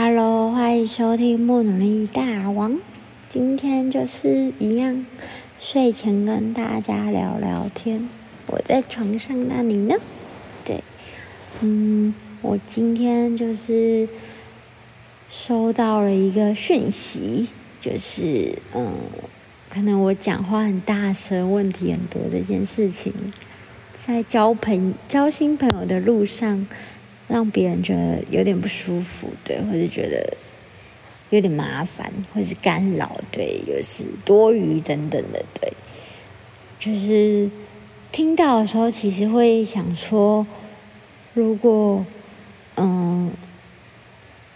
Hello，欢迎收听《木能力大王》。今天就是一样，睡前跟大家聊聊天。我在床上，那你呢？对，嗯，我今天就是收到了一个讯息，就是嗯，可能我讲话很大声，问题很多这件事情，在交朋交新朋友的路上。让别人觉得有点不舒服，对，或者觉得有点麻烦，或是干扰，对，又是多余等等的，对。就是听到的时候，其实会想说，如果嗯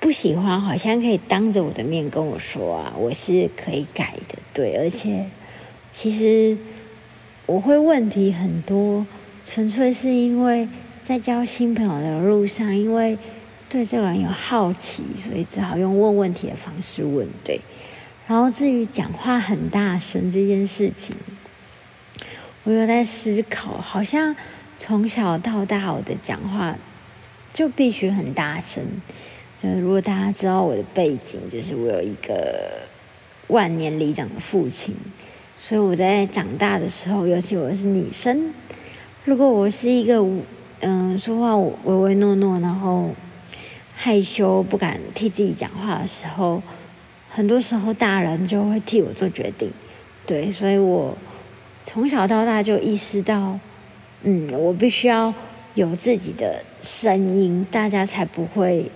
不喜欢，好像可以当着我的面跟我说啊，我是可以改的，对。而且其实我会问题很多，纯粹是因为。在交新朋友的路上，因为对这个人有好奇，所以只好用问问题的方式问。对，然后至于讲话很大声这件事情，我有在思考，好像从小到大我的讲话就必须很大声。就是如果大家知道我的背景，就是我有一个万年里长的父亲，所以我在长大的时候，尤其我是女生，如果我是一个。嗯，说话唯唯诺诺，然后害羞不敢替自己讲话的时候，很多时候大人就会替我做决定，对，所以我从小到大就意识到，嗯，我必须要有自己的声音，大家才不会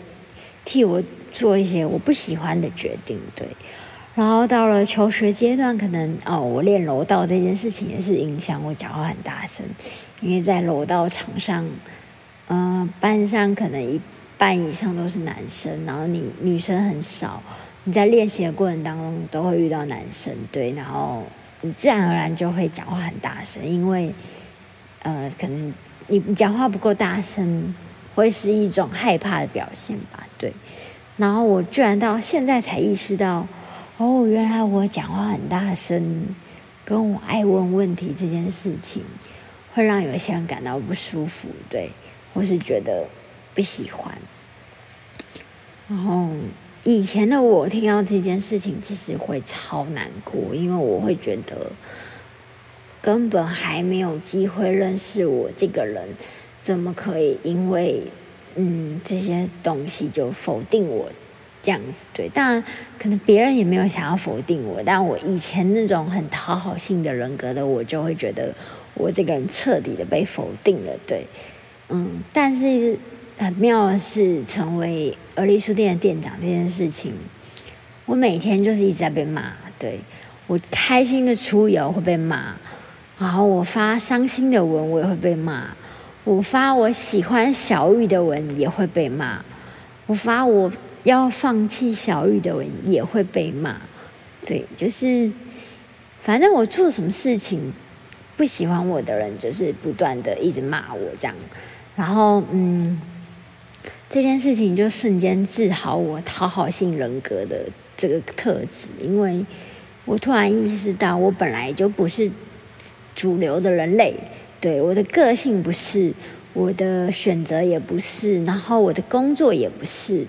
替我做一些我不喜欢的决定，对。然后到了求学阶段，可能哦，我练柔道这件事情也是影响我讲话很大声，因为在柔道场上，嗯，班上可能一半以上都是男生，然后你女生很少，你在练习的过程当中都会遇到男生，对，然后你自然而然就会讲话很大声，因为呃，可能你你讲话不够大声，会是一种害怕的表现吧，对。然后我居然到现在才意识到。哦，原来我讲话很大声，跟我爱问问题这件事情，会让有些人感到不舒服，对，或是觉得不喜欢。然后以前的我听到这件事情，其实会超难过，因为我会觉得根本还没有机会认识我这个人，怎么可以因为嗯这些东西就否定我？这样子对，当然可能别人也没有想要否定我，但我以前那种很讨好性的人格的我，就会觉得我这个人彻底的被否定了。对，嗯，但是很妙的是，成为而立书店的店长这件事情，我每天就是一直在被骂。对我开心的出游会被骂，然后我发伤心的文我也会被骂，我发我喜欢小玉的文也会被骂，我发我。要放弃小玉的人也会被骂，对，就是反正我做什么事情不喜欢我的人，就是不断的一直骂我这样，然后嗯，这件事情就瞬间治好我讨好性人格的这个特质，因为我突然意识到，我本来就不是主流的人类，对，我的个性不是，我的选择也不是，然后我的工作也不是。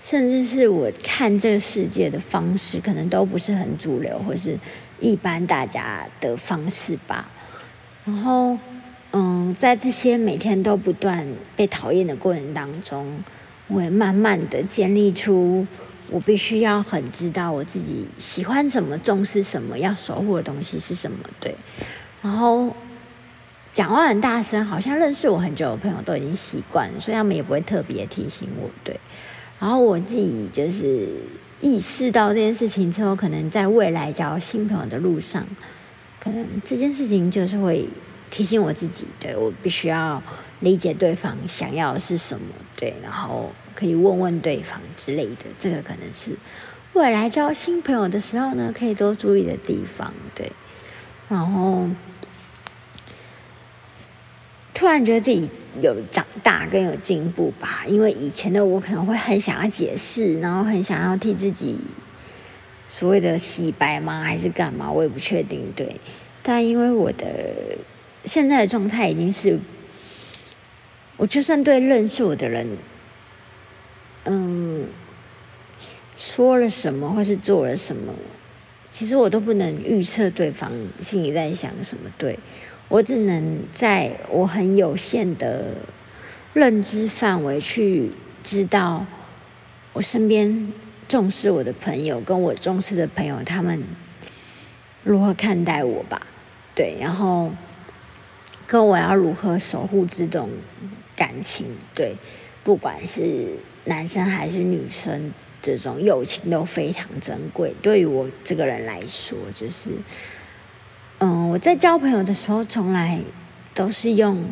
甚至是我看这个世界的方式，可能都不是很主流，或是一般大家的方式吧。然后，嗯，在这些每天都不断被讨厌的过程当中，我也慢慢的建立出我必须要很知道我自己喜欢什么、重视什么、要守护的东西是什么。对，然后讲话很大声，好像认识我很久的朋友都已经习惯，所以他们也不会特别提醒我。对。然后我自己就是意识到这件事情之后，可能在未来交新朋友的路上，可能这件事情就是会提醒我自己，对我必须要理解对方想要的是什么，对，然后可以问问对方之类的。这个可能是未来交新朋友的时候呢，可以多注意的地方，对。然后突然觉得自己。有长大更有进步吧，因为以前的我可能会很想要解释，然后很想要替自己所谓的洗白吗，还是干嘛？我也不确定。对，但因为我的现在的状态已经是，我就算对认识我的人，嗯，说了什么或是做了什么，其实我都不能预测对方心里在想什么。对我只能在我很有限的认知范围去知道我身边重视我的朋友跟我重视的朋友他们如何看待我吧。对，然后跟我要如何守护这种感情。对，不管是男生还是女生。这种友情都非常珍贵。对于我这个人来说，就是，嗯，我在交朋友的时候，从来都是用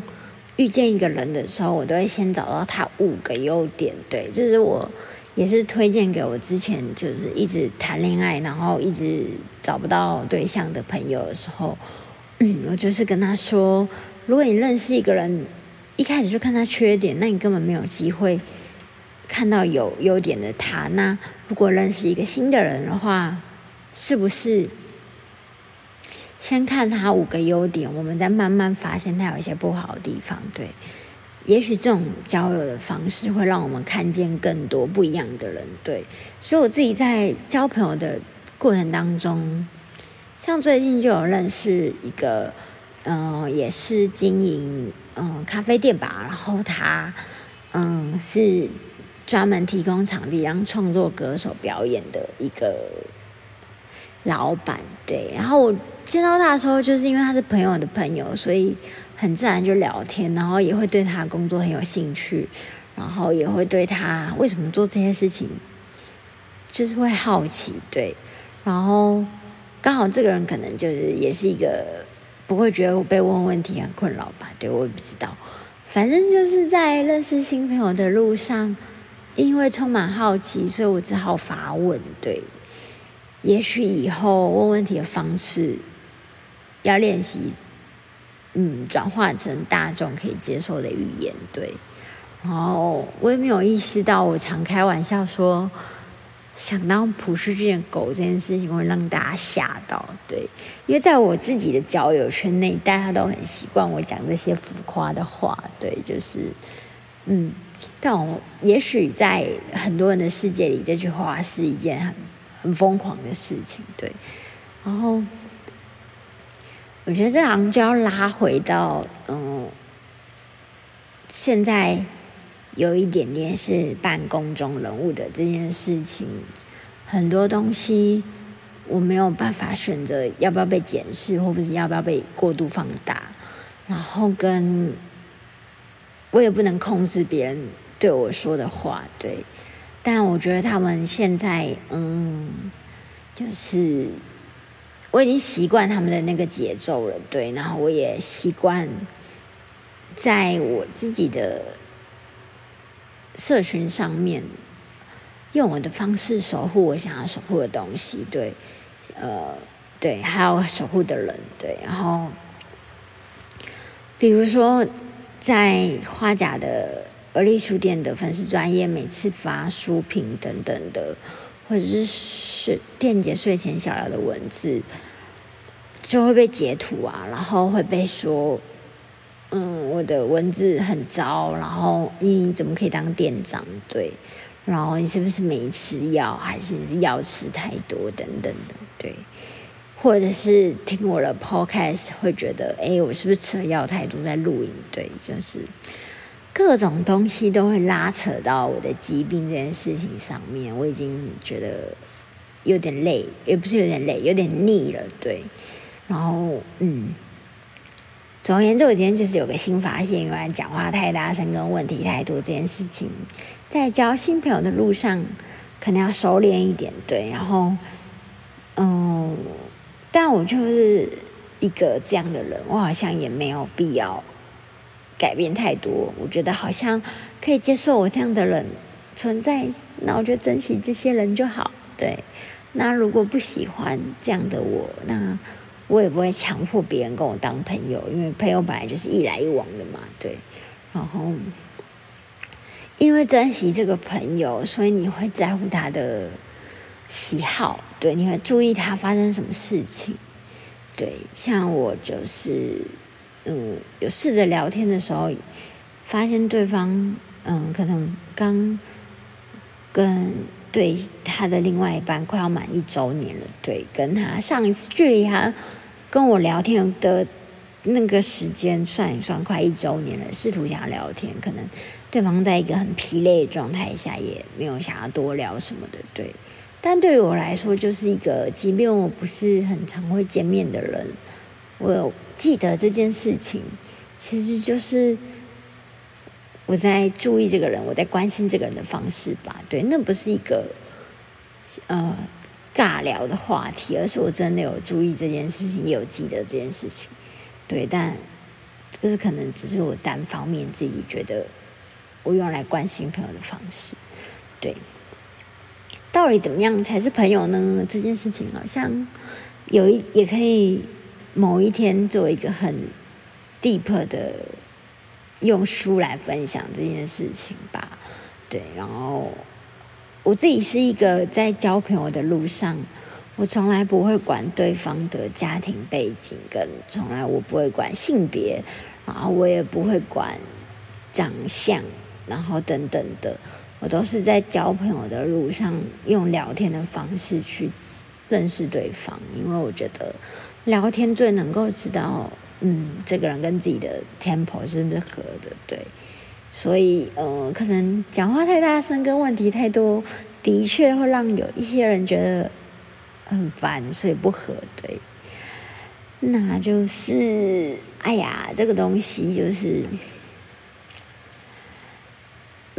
遇见一个人的时候，我都会先找到他五个优点。对，这是我也是推荐给我之前就是一直谈恋爱，然后一直找不到对象的朋友的时候，嗯，我就是跟他说，如果你认识一个人，一开始就看他缺点，那你根本没有机会。看到有优点的他，那如果认识一个新的人的话，是不是先看他五个优点，我们再慢慢发现他有一些不好的地方？对，也许这种交友的方式会让我们看见更多不一样的人。对，所以我自己在交朋友的过程当中，像最近就有认识一个，嗯，也是经营嗯咖啡店吧，然后他嗯是。专门提供场地让创作歌手表演的一个老板，对。然后见到他的时候，就是因为他是朋友的朋友，所以很自然就聊天，然后也会对他工作很有兴趣，然后也会对他为什么做这些事情，就是会好奇，对。然后刚好这个人可能就是也是一个不会觉得我被问问题很困扰吧，对我也不知道。反正就是在认识新朋友的路上。因为充满好奇，所以我只好发问。对，也许以后问问题的方式要练习，嗯，转化成大众可以接受的语言。对，然后我也没有意识到，我常开玩笑说想当普世界的狗这件事情会让大家吓到。对，因为在我自己的交友圈内，大家都很习惯我讲这些浮夸的话。对，就是嗯。但我也许在很多人的世界里，这句话是一件很很疯狂的事情，对。然后我觉得这行就要拉回到，嗯，现在有一点点是办公中人物的这件事情，很多东西我没有办法选择要不要被检视，或不是要不要被过度放大，然后跟。我也不能控制别人对我说的话，对。但我觉得他们现在，嗯，就是我已经习惯他们的那个节奏了，对。然后我也习惯在我自己的社群上面用我的方式守护我想要守护的东西，对。呃，对，还有守护的人，对。然后，比如说。在花甲的而立书店的粉丝专业，每次发书评等等的，或者是睡电解睡前小聊的文字，就会被截图啊，然后会被说，嗯，我的文字很糟，然后你怎么可以当店长？对，然后你是不是没吃药，还是药吃太多等等的？对。或者是听我的 podcast 会觉得，哎，我是不是吃了药太多在录影？对，就是各种东西都会拉扯到我的疾病这件事情上面。我已经觉得有点累，也不是有点累，有点腻了。对，然后嗯，总而言之，我今天就是有个新发现，原来讲话太大声跟问题太多这件事情，在交新朋友的路上可能要收敛一点。对，然后嗯。但我就是一个这样的人，我好像也没有必要改变太多。我觉得好像可以接受我这样的人存在，那我就珍惜这些人就好。对，那如果不喜欢这样的我，那我也不会强迫别人跟我当朋友，因为朋友本来就是一来一往的嘛。对，然后因为珍惜这个朋友，所以你会在乎他的。喜好对，你会注意他发生什么事情。对，像我就是，嗯，有试着聊天的时候，发现对方，嗯，可能刚跟对他的另外一半快要满一周年了，对，跟他上一次距离他跟我聊天的那个时间算一算，快一周年了。试图想要聊天，可能对方在一个很疲累的状态下，也没有想要多聊什么的，对。但对于我来说，就是一个，即便我不是很常会见面的人，我记得这件事情，其实就是我在注意这个人，我在关心这个人的方式吧。对，那不是一个呃尬聊的话题，而是我真的有注意这件事情，也有记得这件事情。对，但这是可能只是我单方面自己觉得我用来关心朋友的方式，对。到底怎么样才是朋友呢？这件事情好像有一也可以某一天做一个很 deep 的用书来分享这件事情吧。对，然后我自己是一个在交朋友的路上，我从来不会管对方的家庭背景，跟从来我不会管性别，然后我也不会管长相，然后等等的。我都是在交朋友的路上用聊天的方式去认识对方，因为我觉得聊天最能够知道，嗯，这个人跟自己的 tempo 是不是合的，对。所以，呃，可能讲话太大声跟问题太多，的确会让有一些人觉得很烦，所以不合，对。那就是，哎呀，这个东西就是。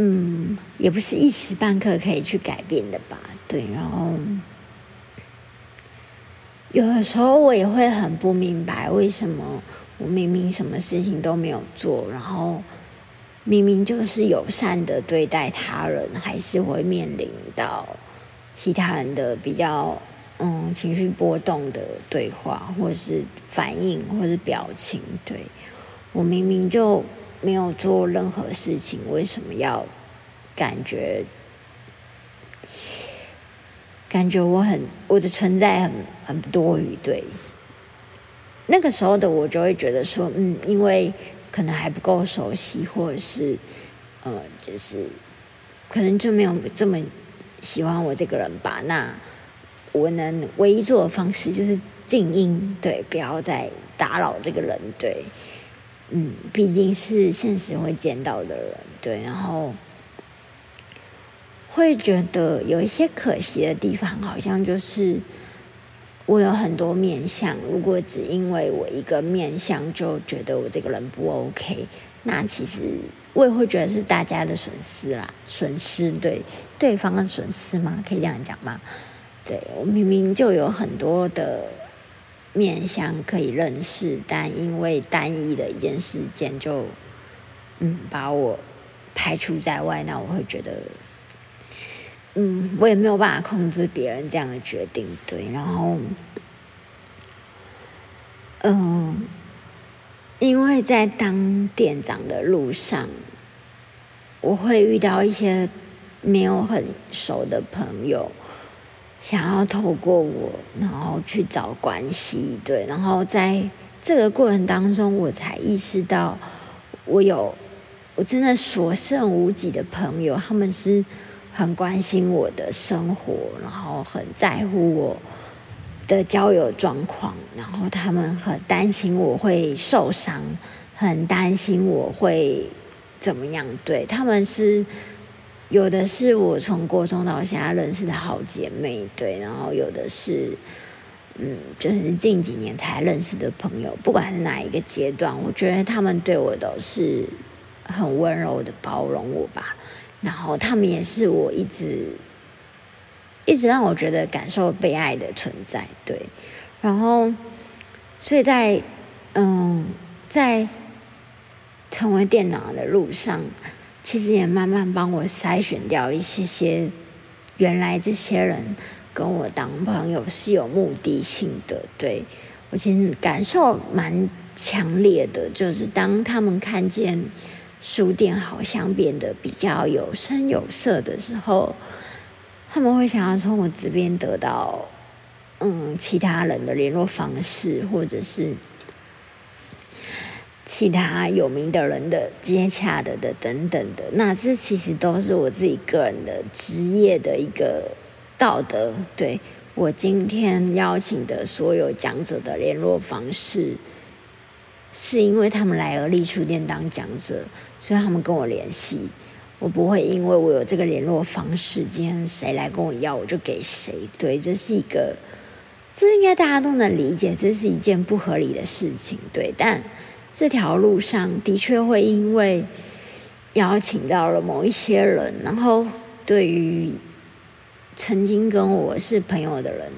嗯，也不是一时半刻可以去改变的吧？对，然后有的时候我也会很不明白，为什么我明明什么事情都没有做，然后明明就是友善的对待他人，还是会面临到其他人的比较嗯情绪波动的对话，或是反应，或是表情。对我明明就。没有做任何事情，为什么要感觉感觉我很我的存在很很多余？对，那个时候的我就会觉得说，嗯，因为可能还不够熟悉，或者是呃，就是可能就没有这么喜欢我这个人吧。那我能唯一做的方式就是静音，对，不要再打扰这个人，对。嗯，毕竟是现实会见到的人，对，然后会觉得有一些可惜的地方，好像就是我有很多面相，如果只因为我一个面相就觉得我这个人不 OK，那其实我也会觉得是大家的损失啦，损失对对方的损失吗？可以这样讲吗？对我明明就有很多的。面相可以认识，但因为单一的一件事件，就嗯把我排除在外，那我会觉得，嗯，我也没有办法控制别人这样的决定，对，然后，嗯，因为在当店长的路上，我会遇到一些没有很熟的朋友。想要透过我，然后去找关系，对，然后在这个过程当中，我才意识到，我有我真的所剩无几的朋友，他们是很关心我的生活，然后很在乎我的交友状况，然后他们很担心我会受伤，很担心我会怎么样，对他们是。有的是我从国中到现在认识的好姐妹，对，然后有的是，嗯，就是近几年才认识的朋友。不管是哪一个阶段，我觉得他们对我都是很温柔的包容我吧。然后他们也是我一直一直让我觉得感受被爱的存在，对。然后，所以在嗯，在成为电脑的路上。其实也慢慢帮我筛选掉一些些，原来这些人跟我当朋友是有目的性的。对我其实感受蛮强烈的，就是当他们看见书店好像变得比较有声有色的时候，他们会想要从我这边得到嗯其他人的联络方式，或者是。其他有名的人的接洽的的等等的，那这其实都是我自己个人的职业的一个道德。对我今天邀请的所有讲者的联络方式，是因为他们来而立书店当讲者，所以他们跟我联系。我不会因为我有这个联络方式，今天谁来跟我要，我就给谁。对，这是一个，这应该大家都能理解，这是一件不合理的事情。对，但这条路上的确会因为邀请到了某一些人，然后对于曾经跟我是朋友的人，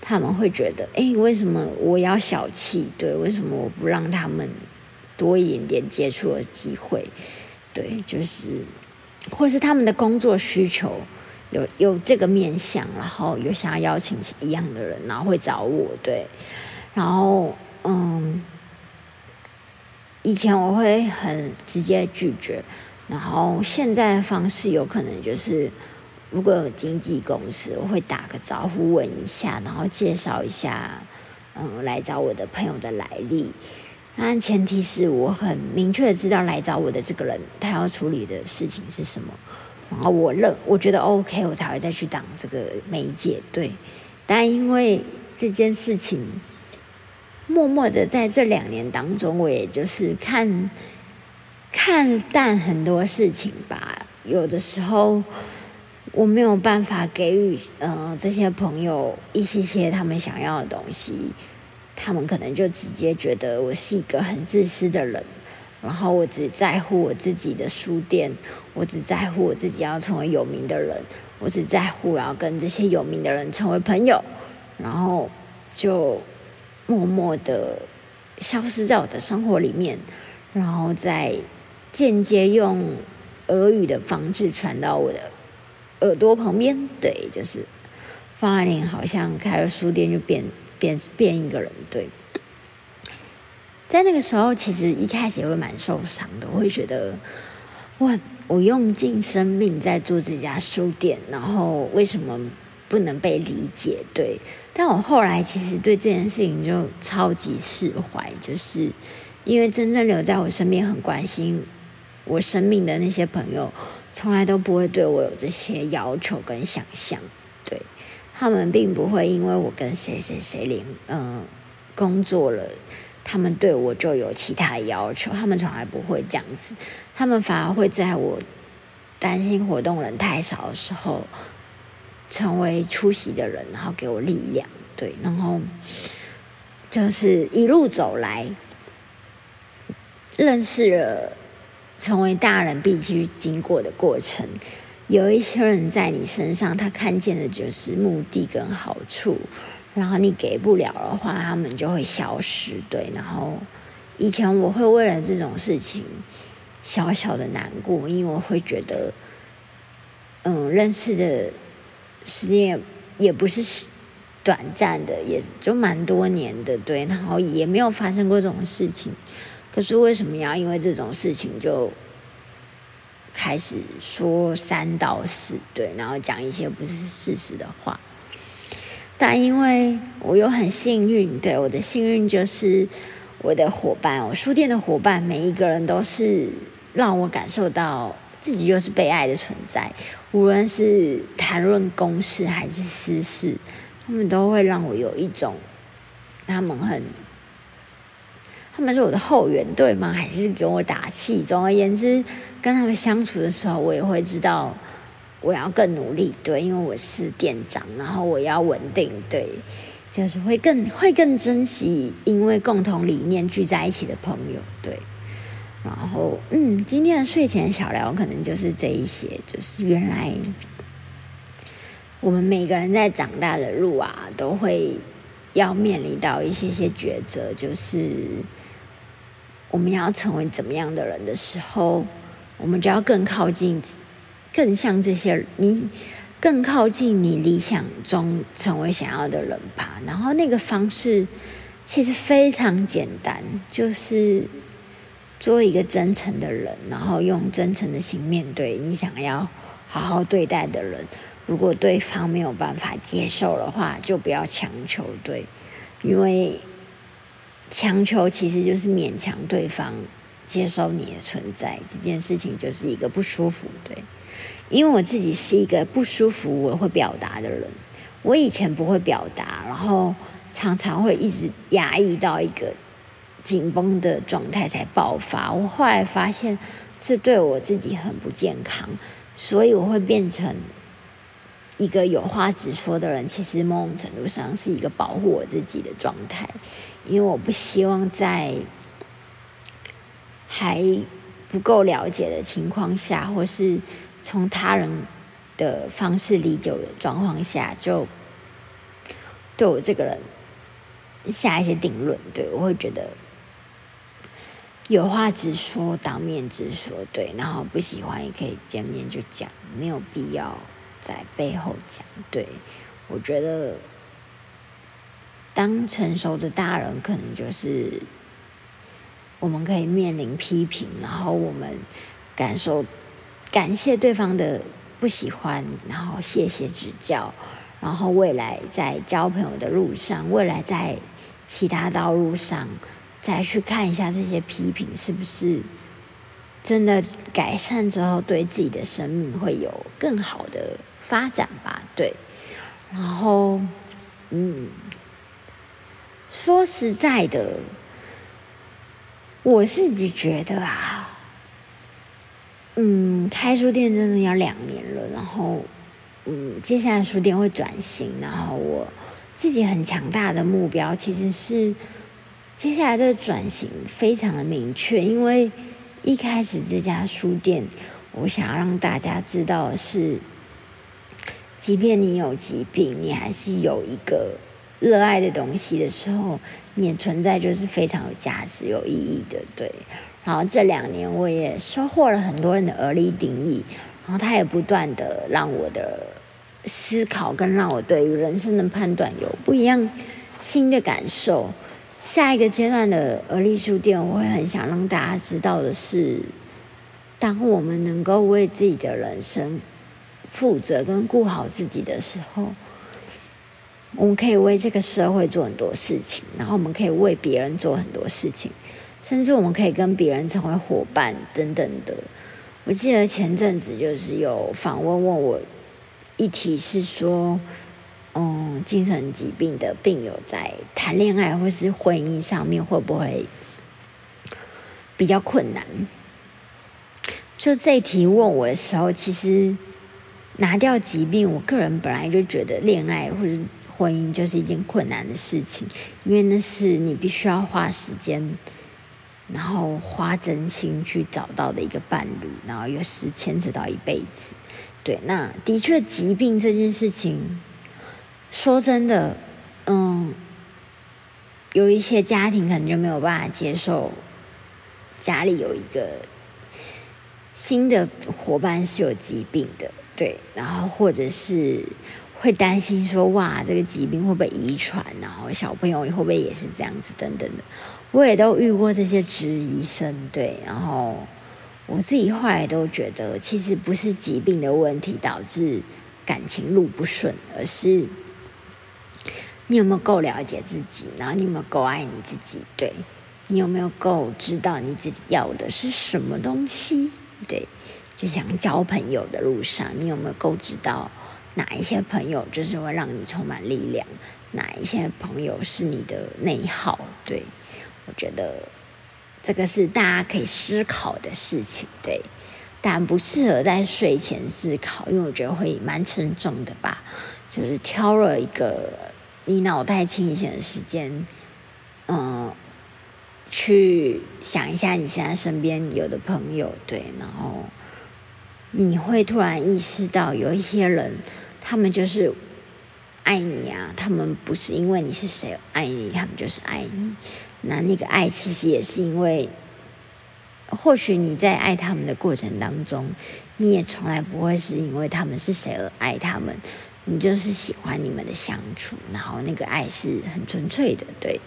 他们会觉得，哎，为什么我要小气？对，为什么我不让他们多一点点接触的机会？对，就是。或是他们的工作需求有有这个面向，然后有想要邀请一样的人，然后会找我，对，然后嗯，以前我会很直接拒绝，然后现在的方式有可能就是，如果有经纪公司，我会打个招呼问一下，然后介绍一下，嗯，来找我的朋友的来历。但前提是我很明确的知道来找我的这个人他要处理的事情是什么，然后我认我觉得 OK，我才会再去当这个媒介。对，但因为这件事情，默默的在这两年当中，我也就是看看淡很多事情吧。有的时候我没有办法给予呃这些朋友一些些他们想要的东西。他们可能就直接觉得我是一个很自私的人，然后我只在乎我自己的书店，我只在乎我自己要成为有名的人，我只在乎要跟这些有名的人成为朋友，然后就默默的消失在我的生活里面，然后再间接用俄语的方式传到我的耳朵旁边，对，就是方爱玲好像开了书店就变。变变一个人，对，在那个时候，其实一开始也会蛮受伤的。我会觉得，我我用尽生命在做这家书店，然后为什么不能被理解？对，但我后来其实对这件事情就超级释怀，就是因为真正留在我身边、很关心我生命的那些朋友，从来都不会对我有这些要求跟想象，他们并不会因为我跟谁谁谁连嗯工作了，他们对我就有其他要求。他们从来不会这样子，他们反而会在我担心活动人太少的时候，成为出席的人，然后给我力量。对，然后就是一路走来，认识了成为大人必须经过的过程。有一些人在你身上，他看见的就是目的跟好处，然后你给不了的话，他们就会消失。对，然后以前我会为了这种事情小小的难过，因为我会觉得，嗯，认识的时间也不是短暂的，也就蛮多年的，对，然后也没有发生过这种事情，可是为什么要因为这种事情就？开始说三道四，对，然后讲一些不是事实的话。但因为我又很幸运，对我的幸运就是我的伙伴，我书店的伙伴，每一个人都是让我感受到自己就是被爱的存在。无论是谈论公事还是私事，他们都会让我有一种他们很。他们是我的后援队吗？还是给我打气？总而言之，跟他们相处的时候，我也会知道我要更努力，对，因为我是店长，然后我要稳定，对，就是会更会更珍惜，因为共同理念聚在一起的朋友，对。然后，嗯，今天的睡前小聊可能就是这一些，就是原来我们每个人在长大的路啊，都会要面临到一些些抉择，就是。我们要成为怎么样的人的时候，我们就要更靠近，更像这些你，更靠近你理想中成为想要的人吧。然后那个方式其实非常简单，就是做一个真诚的人，然后用真诚的心面对你想要好好对待的人。如果对方没有办法接受的话，就不要强求，对，因为。强求其实就是勉强对方接受你的存在，这件事情就是一个不舒服。对，因为我自己是一个不舒服我会表达的人，我以前不会表达，然后常常会一直压抑到一个紧绷的状态才爆发。我后来发现是对我自己很不健康，所以我会变成。一个有话直说的人，其实某种程度上是一个保护我自己的状态，因为我不希望在还不够了解的情况下，或是从他人的方式理解的状况下，就对我这个人下一些定论。对我会觉得有话直说，当面直说，对，然后不喜欢也可以见面就讲，没有必要。在背后讲，对我觉得，当成熟的大人，可能就是我们可以面临批评，然后我们感受感谢对方的不喜欢，然后谢谢指教，然后未来在交朋友的路上，未来在其他道路上，再去看一下这些批评是不是。真的改善之后，对自己的生命会有更好的发展吧？对，然后，嗯，说实在的，我自己觉得啊，嗯，开书店真的要两年了，然后，嗯，接下来书店会转型，然后我自己很强大的目标其实是，接下来这个转型非常的明确，因为。一开始这家书店，我想要让大家知道的是，即便你有疾病，你还是有一个热爱的东西的时候，你的存在就是非常有价值、有意义的。对。然后这两年我也收获了很多人的耳力定义，然后他也不断的让我的思考跟让我对于人生的判断有不一样新的感受。下一个阶段的而立书店，我会很想让大家知道的是，当我们能够为自己的人生负责跟顾好自己的时候，我们可以为这个社会做很多事情，然后我们可以为别人做很多事情，甚至我们可以跟别人成为伙伴等等的。我记得前阵子就是有访问问我，一题是说。嗯，精神疾病的病友在谈恋爱或是婚姻上面会不会比较困难？就这题问我的时候，其实拿掉疾病，我个人本来就觉得恋爱或是婚姻就是一件困难的事情，因为那是你必须要花时间，然后花真心去找到的一个伴侣，然后又是牵扯到一辈子。对，那的确疾病这件事情。说真的，嗯，有一些家庭可能就没有办法接受家里有一个新的伙伴是有疾病的，对，然后或者是会担心说，哇，这个疾病会不会遗传？然后小朋友会不会也是这样子？等等的，我也都遇过这些质疑声，对，然后我自己后来都觉得，其实不是疾病的问题导致感情路不顺，而是。你有没有够了解自己？然后你有没有够爱你自己？对，你有没有够知道你自己要的是什么东西？对，就像交朋友的路上，你有没有够知道哪一些朋友就是会让你充满力量，哪一些朋友是你的内耗？对，我觉得这个是大家可以思考的事情。对，但不适合在睡前思考，因为我觉得会蛮沉重的吧。就是挑了一个。你脑袋清醒的时间，嗯，去想一下你现在身边有的朋友，对，然后你会突然意识到，有一些人，他们就是爱你啊，他们不是因为你是谁爱你，他们就是爱你。那那个爱其实也是因为，或许你在爱他们的过程当中，你也从来不会是因为他们是谁而爱他们。你就是喜欢你们的相处，然后那个爱是很纯粹的，对。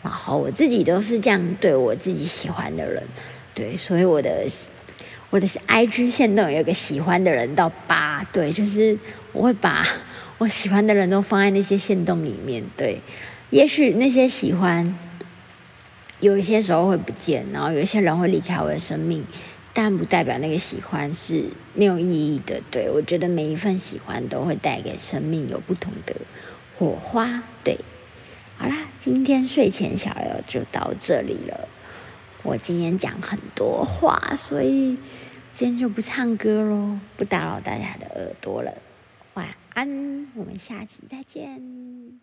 然后我自己都是这样对我自己喜欢的人，对，所以我的我的是 I G 线动有个喜欢的人到八，对，就是我会把 我喜欢的人都放在那些线动里面，对。也许那些喜欢有一些时候会不见，然后有一些人会离开我的生命，但不代表那个喜欢是没有意义的。对我觉得每一份喜欢都会带给生命有不同的火花。对，好啦，今天睡前小聊就到这里了。我今天讲很多话，所以今天就不唱歌喽，不打扰大家的耳朵了。晚安，我们下期再见。